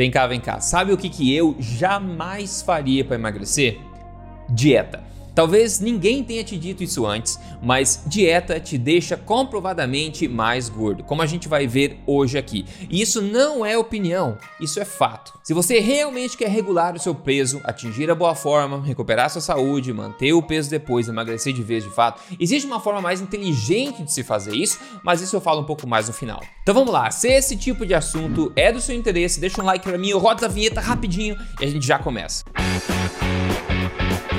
Vem cá, vem cá. Sabe o que, que eu jamais faria para emagrecer? Dieta. Talvez ninguém tenha te dito isso antes, mas dieta te deixa comprovadamente mais gordo, como a gente vai ver hoje aqui. E isso não é opinião, isso é fato. Se você realmente quer regular o seu peso, atingir a boa forma, recuperar sua saúde, manter o peso depois, emagrecer de vez de fato, existe uma forma mais inteligente de se fazer isso, mas isso eu falo um pouco mais no final. Então vamos lá, se esse tipo de assunto é do seu interesse, deixa um like pra mim, roda a vinheta rapidinho e a gente já começa. Música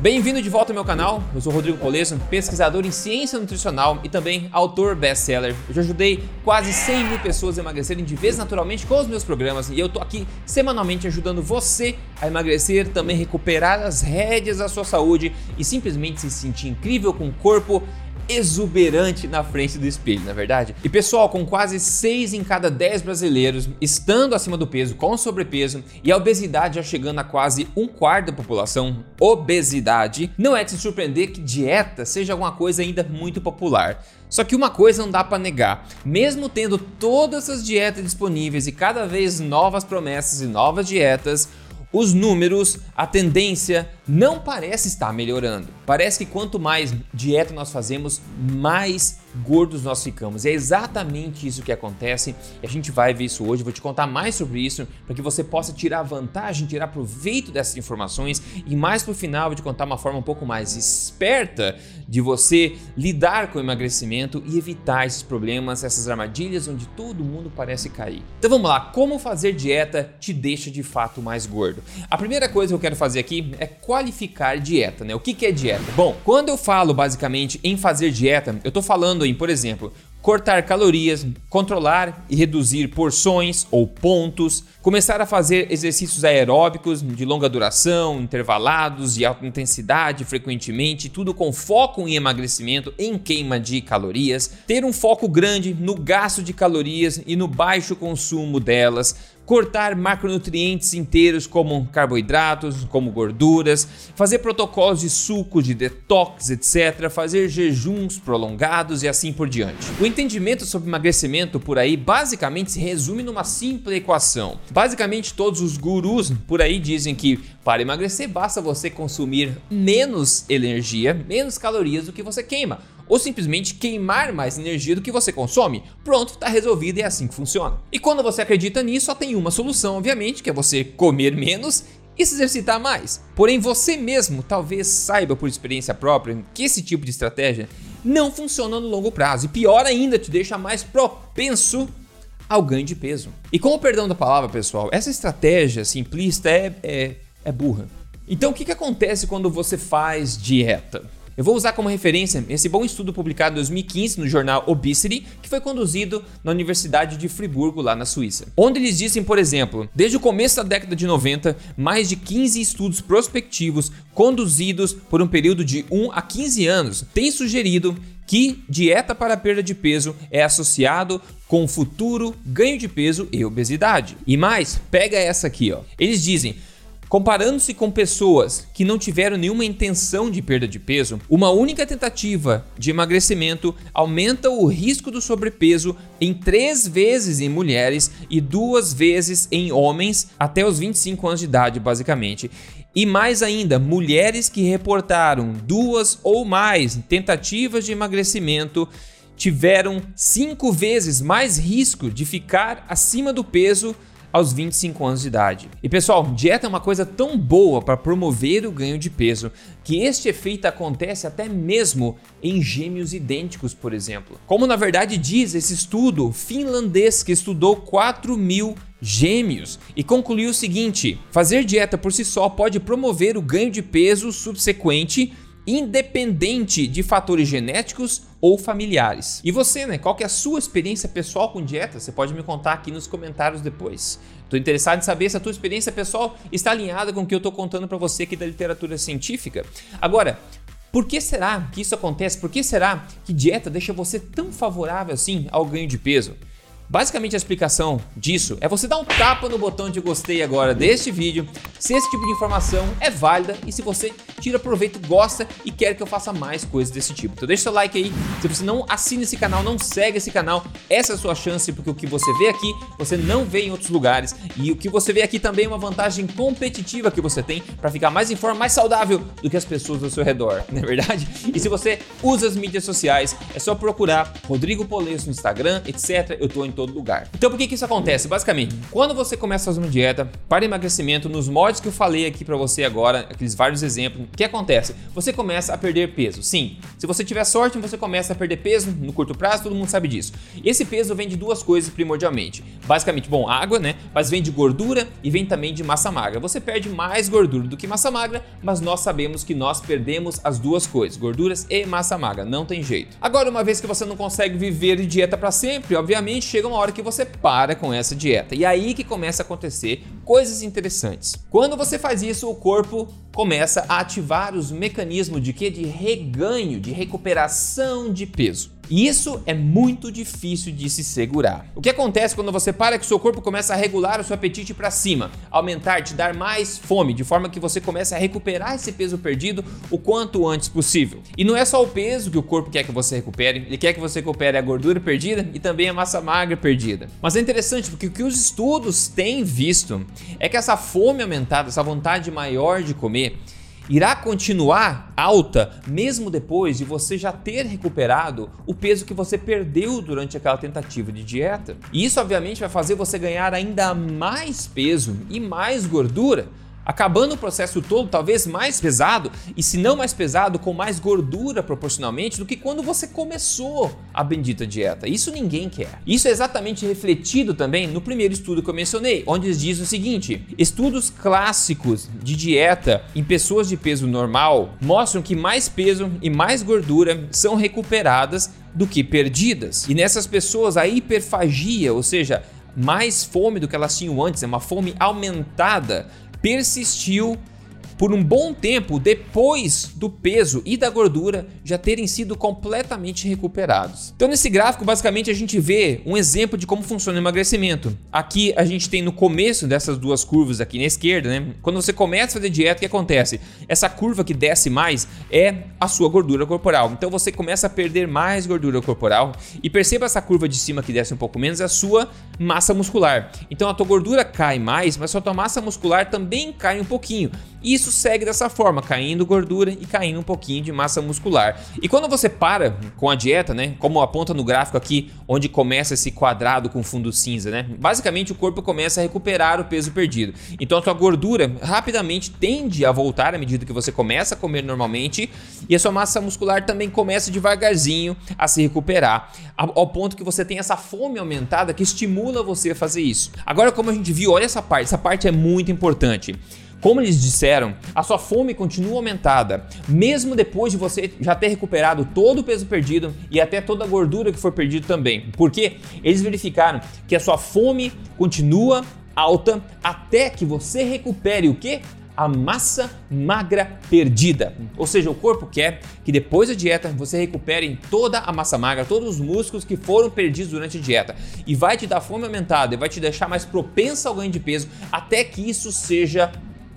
Bem-vindo de volta ao meu canal, eu sou Rodrigo Polesso, pesquisador em ciência nutricional e também autor best-seller. Eu já ajudei quase 100 mil pessoas a emagrecerem de vez naturalmente com os meus programas e eu tô aqui semanalmente ajudando você a emagrecer, também recuperar as rédeas da sua saúde e simplesmente se sentir incrível com o corpo exuberante na frente do espelho, na é verdade? E pessoal, com quase 6 em cada 10 brasileiros estando acima do peso, com sobrepeso, e a obesidade já chegando a quase um quarto da população, obesidade, não é de se surpreender que dieta seja alguma coisa ainda muito popular. Só que uma coisa não dá para negar, mesmo tendo todas essas dietas disponíveis e cada vez novas promessas e novas dietas, os números, a tendência não parece estar melhorando. Parece que quanto mais dieta nós fazemos, mais gordos nós ficamos. É exatamente isso que acontece e a gente vai ver isso hoje. Vou te contar mais sobre isso para que você possa tirar vantagem, tirar proveito dessas informações e mais pro final vou te contar uma forma um pouco mais esperta de você lidar com o emagrecimento e evitar esses problemas, essas armadilhas onde todo mundo parece cair. Então vamos lá, como fazer dieta te deixa de fato mais gordo? A primeira coisa que eu quero fazer aqui é qualificar dieta, né? O que é dieta? Bom, quando eu falo basicamente em fazer dieta, eu tô falando falando em, por exemplo, cortar calorias, controlar e reduzir porções ou pontos, começar a fazer exercícios aeróbicos de longa duração, intervalados e alta intensidade frequentemente, tudo com foco em emagrecimento, em queima de calorias, ter um foco grande no gasto de calorias e no baixo consumo delas, cortar macronutrientes inteiros como carboidratos, como gorduras, fazer protocolos de suco, de detox, etc., fazer jejuns prolongados e assim por diante. O entendimento sobre emagrecimento por aí basicamente se resume numa simples equação. Basicamente, todos os gurus por aí dizem que para emagrecer basta você consumir menos energia, menos calorias do que você queima ou simplesmente queimar mais energia do que você consome. Pronto, está resolvido e é assim que funciona. E quando você acredita nisso, só tem uma solução, obviamente, que é você comer menos e se exercitar mais. Porém, você mesmo talvez saiba por experiência própria que esse tipo de estratégia não funciona no longo prazo e pior ainda, te deixa mais propenso ao ganho de peso. E com o perdão da palavra, pessoal, essa estratégia simplista é, é, é burra. Então, o que, que acontece quando você faz dieta? Eu vou usar como referência esse bom estudo publicado em 2015 no jornal Obesity, que foi conduzido na Universidade de Friburgo, lá na Suíça. Onde eles dizem, por exemplo, desde o começo da década de 90, mais de 15 estudos prospectivos conduzidos por um período de 1 a 15 anos têm sugerido que dieta para perda de peso é associado com futuro ganho de peso e obesidade. E mais, pega essa aqui, ó. Eles dizem Comparando-se com pessoas que não tiveram nenhuma intenção de perda de peso, uma única tentativa de emagrecimento aumenta o risco do sobrepeso em três vezes em mulheres e duas vezes em homens até os 25 anos de idade, basicamente. E mais ainda, mulheres que reportaram duas ou mais tentativas de emagrecimento tiveram cinco vezes mais risco de ficar acima do peso aos 25 anos de idade. E pessoal, dieta é uma coisa tão boa para promover o ganho de peso que este efeito acontece até mesmo em gêmeos idênticos, por exemplo. Como na verdade diz esse estudo finlandês que estudou 4 mil gêmeos e concluiu o seguinte: fazer dieta por si só pode promover o ganho de peso subsequente independente de fatores genéticos ou familiares. E você, né? Qual que é a sua experiência pessoal com dieta? Você pode me contar aqui nos comentários depois. Estou interessado em saber se a tua experiência pessoal está alinhada com o que eu estou contando para você aqui da literatura científica. Agora, por que será que isso acontece? Por que será que dieta deixa você tão favorável assim ao ganho de peso? Basicamente a explicação disso é você dar um tapa no botão de gostei agora deste vídeo, se esse tipo de informação é válida e se você tira proveito, gosta e quer que eu faça mais coisas desse tipo. Então deixa seu like aí, se você não assina esse canal, não segue esse canal, essa é a sua chance, porque o que você vê aqui, você não vê em outros lugares e o que você vê aqui também é uma vantagem competitiva que você tem para ficar mais em forma, mais saudável do que as pessoas ao seu redor, não é verdade? E se você usa as mídias sociais, é só procurar Rodrigo Polesso no Instagram, etc. Eu tô em todo lugar. Então por que que isso acontece? Basicamente, quando você começa a fazer uma dieta para emagrecimento, nos modos que eu falei aqui para você agora, aqueles vários exemplos, o que acontece? Você começa a perder peso. Sim, se você tiver sorte, você começa a perder peso no curto prazo, todo mundo sabe disso. Esse peso vem de duas coisas primordialmente. Basicamente, bom, água, né? Mas vem de gordura e vem também de massa magra. Você perde mais gordura do que massa magra, mas nós sabemos que nós perdemos as duas coisas, gorduras e massa magra, não tem jeito. Agora, uma vez que você não consegue viver de dieta para sempre, obviamente chega uma hora que você para com essa dieta. E aí que começa a acontecer coisas interessantes. Quando você faz isso, o corpo começa a ativar os mecanismos de que de reganho, de recuperação de peso. E isso é muito difícil de se segurar. O que acontece quando você para que o seu corpo começa a regular o seu apetite para cima, aumentar, te dar mais fome, de forma que você começa a recuperar esse peso perdido o quanto antes possível. E não é só o peso que o corpo quer que você recupere, ele quer que você recupere a gordura perdida e também a massa magra perdida. Mas é interessante porque o que os estudos têm visto é que essa fome aumentada, essa vontade maior de comer, irá continuar alta mesmo depois de você já ter recuperado o peso que você perdeu durante aquela tentativa de dieta. E isso, obviamente, vai fazer você ganhar ainda mais peso e mais gordura acabando o processo todo talvez mais pesado e se não mais pesado com mais gordura proporcionalmente do que quando você começou a bendita dieta. Isso ninguém quer. Isso é exatamente refletido também no primeiro estudo que eu mencionei, onde diz o seguinte: estudos clássicos de dieta em pessoas de peso normal mostram que mais peso e mais gordura são recuperadas do que perdidas. E nessas pessoas a hiperfagia, ou seja, mais fome do que elas tinham antes, é uma fome aumentada, persistiu por um bom tempo depois do peso e da gordura já terem sido completamente recuperados. Então, nesse gráfico, basicamente, a gente vê um exemplo de como funciona o emagrecimento. Aqui a gente tem no começo dessas duas curvas aqui na esquerda, né? Quando você começa a fazer dieta, o que acontece? Essa curva que desce mais é a sua gordura corporal. Então você começa a perder mais gordura corporal e perceba essa curva de cima que desce um pouco menos, é a sua massa muscular. Então a tua gordura cai mais, mas a tua massa muscular também cai um pouquinho. Isso segue dessa forma, caindo gordura e caindo um pouquinho de massa muscular. E quando você para com a dieta, né, como aponta no gráfico aqui, onde começa esse quadrado com fundo cinza, né, basicamente o corpo começa a recuperar o peso perdido. Então a sua gordura rapidamente tende a voltar à medida que você começa a comer normalmente e a sua massa muscular também começa devagarzinho a se recuperar, ao ponto que você tem essa fome aumentada que estimula você a fazer isso. Agora, como a gente viu, olha essa parte, essa parte é muito importante. Como eles disseram, a sua fome continua aumentada, mesmo depois de você já ter recuperado todo o peso perdido e até toda a gordura que foi perdida também. Porque eles verificaram que a sua fome continua alta até que você recupere o que? a massa magra perdida. Ou seja, o corpo quer que depois da dieta você recupere toda a massa magra, todos os músculos que foram perdidos durante a dieta. E vai te dar fome aumentada e vai te deixar mais propensa ao ganho de peso até que isso seja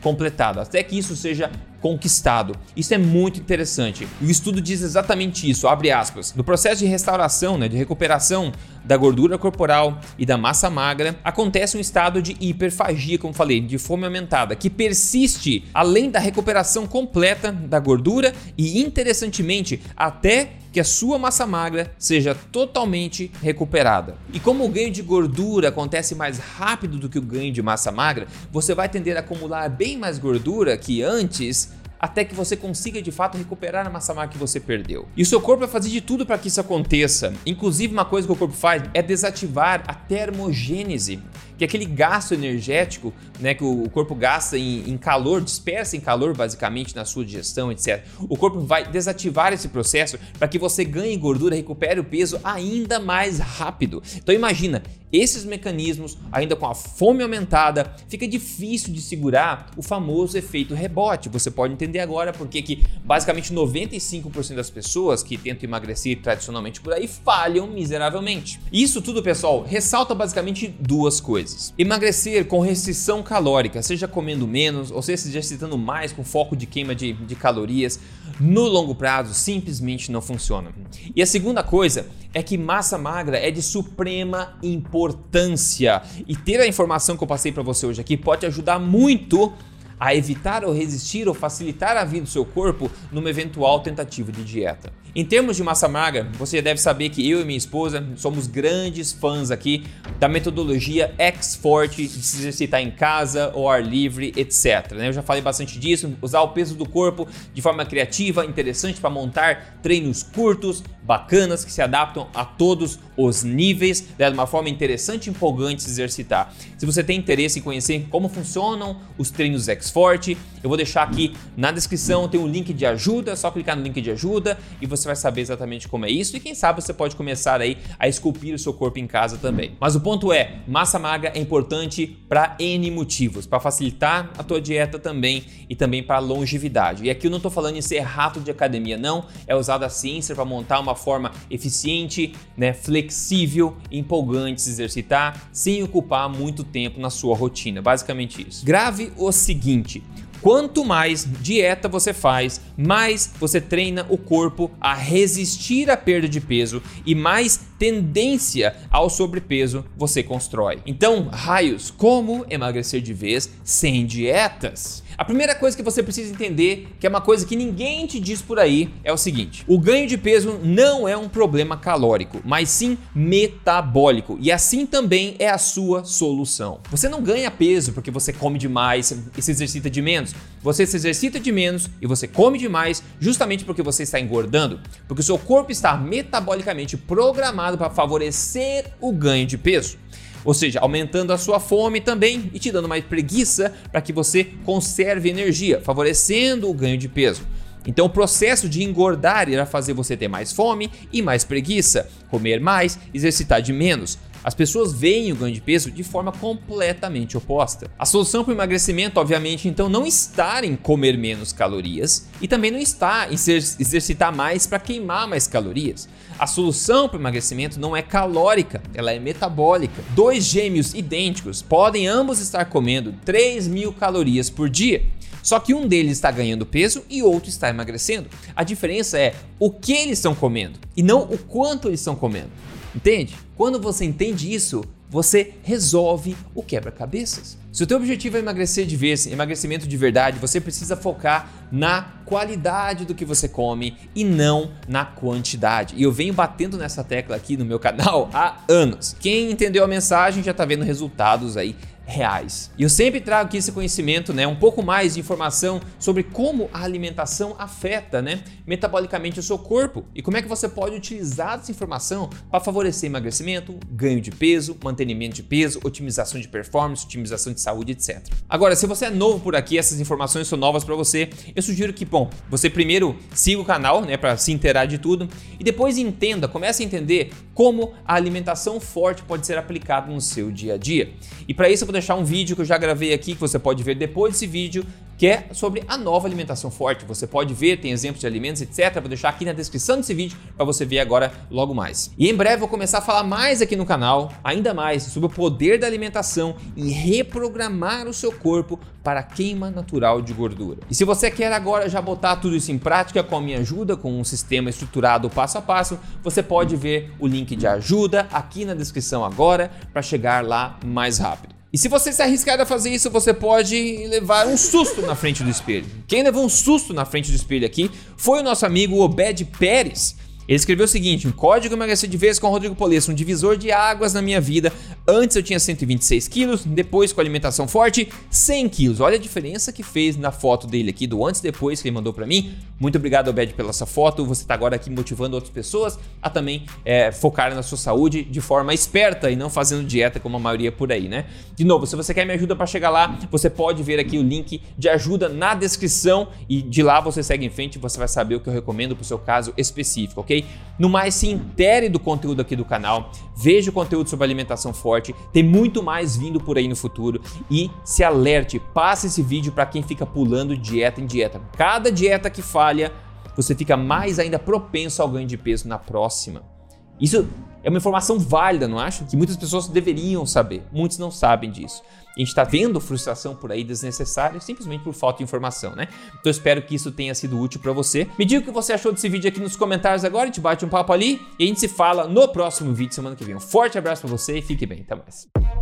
completado, até que isso seja conquistado. Isso é muito interessante. O estudo diz exatamente isso, abre aspas. No processo de restauração, né, de recuperação da gordura corporal e da massa magra, acontece um estado de hiperfagia, como falei, de fome aumentada, que persiste além da recuperação completa da gordura e interessantemente até que a sua massa magra seja totalmente recuperada. E como o ganho de gordura acontece mais rápido do que o ganho de massa magra, você vai tender a acumular bem mais gordura que antes até que você consiga de fato recuperar a massa magra que você perdeu. E o seu corpo vai fazer de tudo para que isso aconteça. Inclusive, uma coisa que o corpo faz é desativar a termogênese, que aquele gasto energético né, que o corpo gasta em, em calor, dispersa em calor basicamente na sua digestão, etc. O corpo vai desativar esse processo para que você ganhe gordura, recupere o peso ainda mais rápido. Então imagina, esses mecanismos, ainda com a fome aumentada, fica difícil de segurar o famoso efeito rebote. Você pode entender agora porque que basicamente 95% das pessoas que tentam emagrecer tradicionalmente por aí falham miseravelmente. Isso tudo, pessoal, ressalta basicamente duas coisas. Emagrecer com restrição calórica, seja comendo menos ou seja se exercitando mais com foco de queima de, de calorias, no longo prazo simplesmente não funciona. E a segunda coisa é que massa magra é de suprema importância e ter a informação que eu passei para você hoje aqui pode ajudar muito a evitar ou resistir ou facilitar a vida do seu corpo numa eventual tentativa de dieta. Em termos de massa magra, você já deve saber que eu e minha esposa somos grandes fãs aqui da metodologia X-Forte de se exercitar em casa ou ar livre, etc. Né? Eu já falei bastante disso, usar o peso do corpo de forma criativa, interessante para montar treinos curtos, bacanas, que se adaptam a todos os níveis, né? de uma forma interessante e empolgante se exercitar. Se você tem interesse em conhecer como funcionam os treinos X-Forte, eu vou deixar aqui na descrição, tem um link de ajuda, é só clicar no link de ajuda e você vai saber exatamente como é isso e quem sabe você pode começar aí a esculpir o seu corpo em casa também. Mas o ponto é, massa magra é importante para N motivos, para facilitar a tua dieta também e também para longevidade. E aqui eu não estou falando em ser rato de academia, não, é usada a ciência para montar uma forma eficiente, né, flexível, empolgante se exercitar sem ocupar muito tempo na sua rotina. Basicamente isso. Grave o seguinte: Quanto mais dieta você faz, mais você treina o corpo a resistir à perda de peso e mais tendência ao sobrepeso você constrói. Então, raios, como emagrecer de vez sem dietas? A primeira coisa que você precisa entender, que é uma coisa que ninguém te diz por aí, é o seguinte: o ganho de peso não é um problema calórico, mas sim metabólico, e assim também é a sua solução. Você não ganha peso porque você come demais e se exercita de menos. Você se exercita de menos e você come demais justamente porque você está engordando, porque o seu corpo está metabolicamente programado para favorecer o ganho de peso ou seja, aumentando a sua fome também e te dando mais preguiça para que você conserve energia, favorecendo o ganho de peso. Então, o processo de engordar irá fazer você ter mais fome e mais preguiça, comer mais, exercitar de menos. As pessoas veem o ganho de peso de forma completamente oposta. A solução para o emagrecimento, obviamente, então não está em comer menos calorias e também não está em exercitar mais para queimar mais calorias. A solução para o emagrecimento não é calórica, ela é metabólica. Dois gêmeos idênticos podem ambos estar comendo 3 mil calorias por dia. Só que um deles está ganhando peso e outro está emagrecendo. A diferença é o que eles estão comendo e não o quanto eles estão comendo. Entende? Quando você entende isso, você resolve o quebra-cabeças. Se o teu objetivo é emagrecer de vez, emagrecimento de verdade, você precisa focar na qualidade do que você come e não na quantidade. E eu venho batendo nessa tecla aqui no meu canal há anos. Quem entendeu a mensagem já está vendo resultados aí reais. E eu sempre trago aqui esse conhecimento, né, um pouco mais de informação sobre como a alimentação afeta, né, metabolicamente o seu corpo e como é que você pode utilizar essa informação para favorecer emagrecimento, ganho de peso, mantenimento de peso, otimização de performance, otimização de saúde, etc. Agora, se você é novo por aqui, essas informações são novas para você, eu sugiro que, bom, você primeiro siga o canal, né, para se inteirar de tudo e depois entenda, comece a entender como a alimentação forte pode ser aplicada no seu dia a dia. E para isso eu vou deixar um vídeo que eu já gravei aqui, que você pode ver depois desse vídeo, que é sobre a nova alimentação forte. Você pode ver, tem exemplos de alimentos, etc. Vou deixar aqui na descrição desse vídeo para você ver agora logo mais. E em breve vou começar a falar mais aqui no canal, ainda mais sobre o poder da alimentação em reprogramar o seu corpo para queima natural de gordura. E se você quer agora já botar tudo isso em prática com a minha ajuda, com um sistema estruturado passo a passo, você pode ver o link de ajuda aqui na descrição agora para chegar lá mais rápido. E se você se arriscar a fazer isso, você pode levar um susto na frente do espelho. Quem levou um susto na frente do espelho aqui foi o nosso amigo Obed Pérez. Ele escreveu o seguinte: um código emagrecer de vez com Rodrigo Polesso, um divisor de águas na minha vida. Antes eu tinha 126 quilos, depois com alimentação forte, 100 quilos. Olha a diferença que fez na foto dele aqui, do antes e depois que ele mandou para mim. Muito obrigado, Obed, pela sua foto. Você está agora aqui motivando outras pessoas a também é, focar na sua saúde de forma esperta e não fazendo dieta como a maioria por aí, né? De novo, se você quer me ajuda para chegar lá, você pode ver aqui o link de ajuda na descrição e de lá você segue em frente e você vai saber o que eu recomendo para o seu caso específico, ok? No mais, se intere do conteúdo aqui do canal, veja o conteúdo sobre alimentação forte forte, tem muito mais vindo por aí no futuro e se alerte, passe esse vídeo para quem fica pulando dieta em dieta. Cada dieta que falha, você fica mais ainda propenso ao ganho de peso na próxima. Isso é uma informação válida, não acha? Que muitas pessoas deveriam saber. Muitos não sabem disso. A gente está vendo frustração por aí desnecessária simplesmente por falta de informação, né? Então espero que isso tenha sido útil para você. Me diga o que você achou desse vídeo aqui nos comentários agora, a gente bate um papo ali e a gente se fala no próximo vídeo semana que vem. Um forte abraço para você e fique bem. Até mais.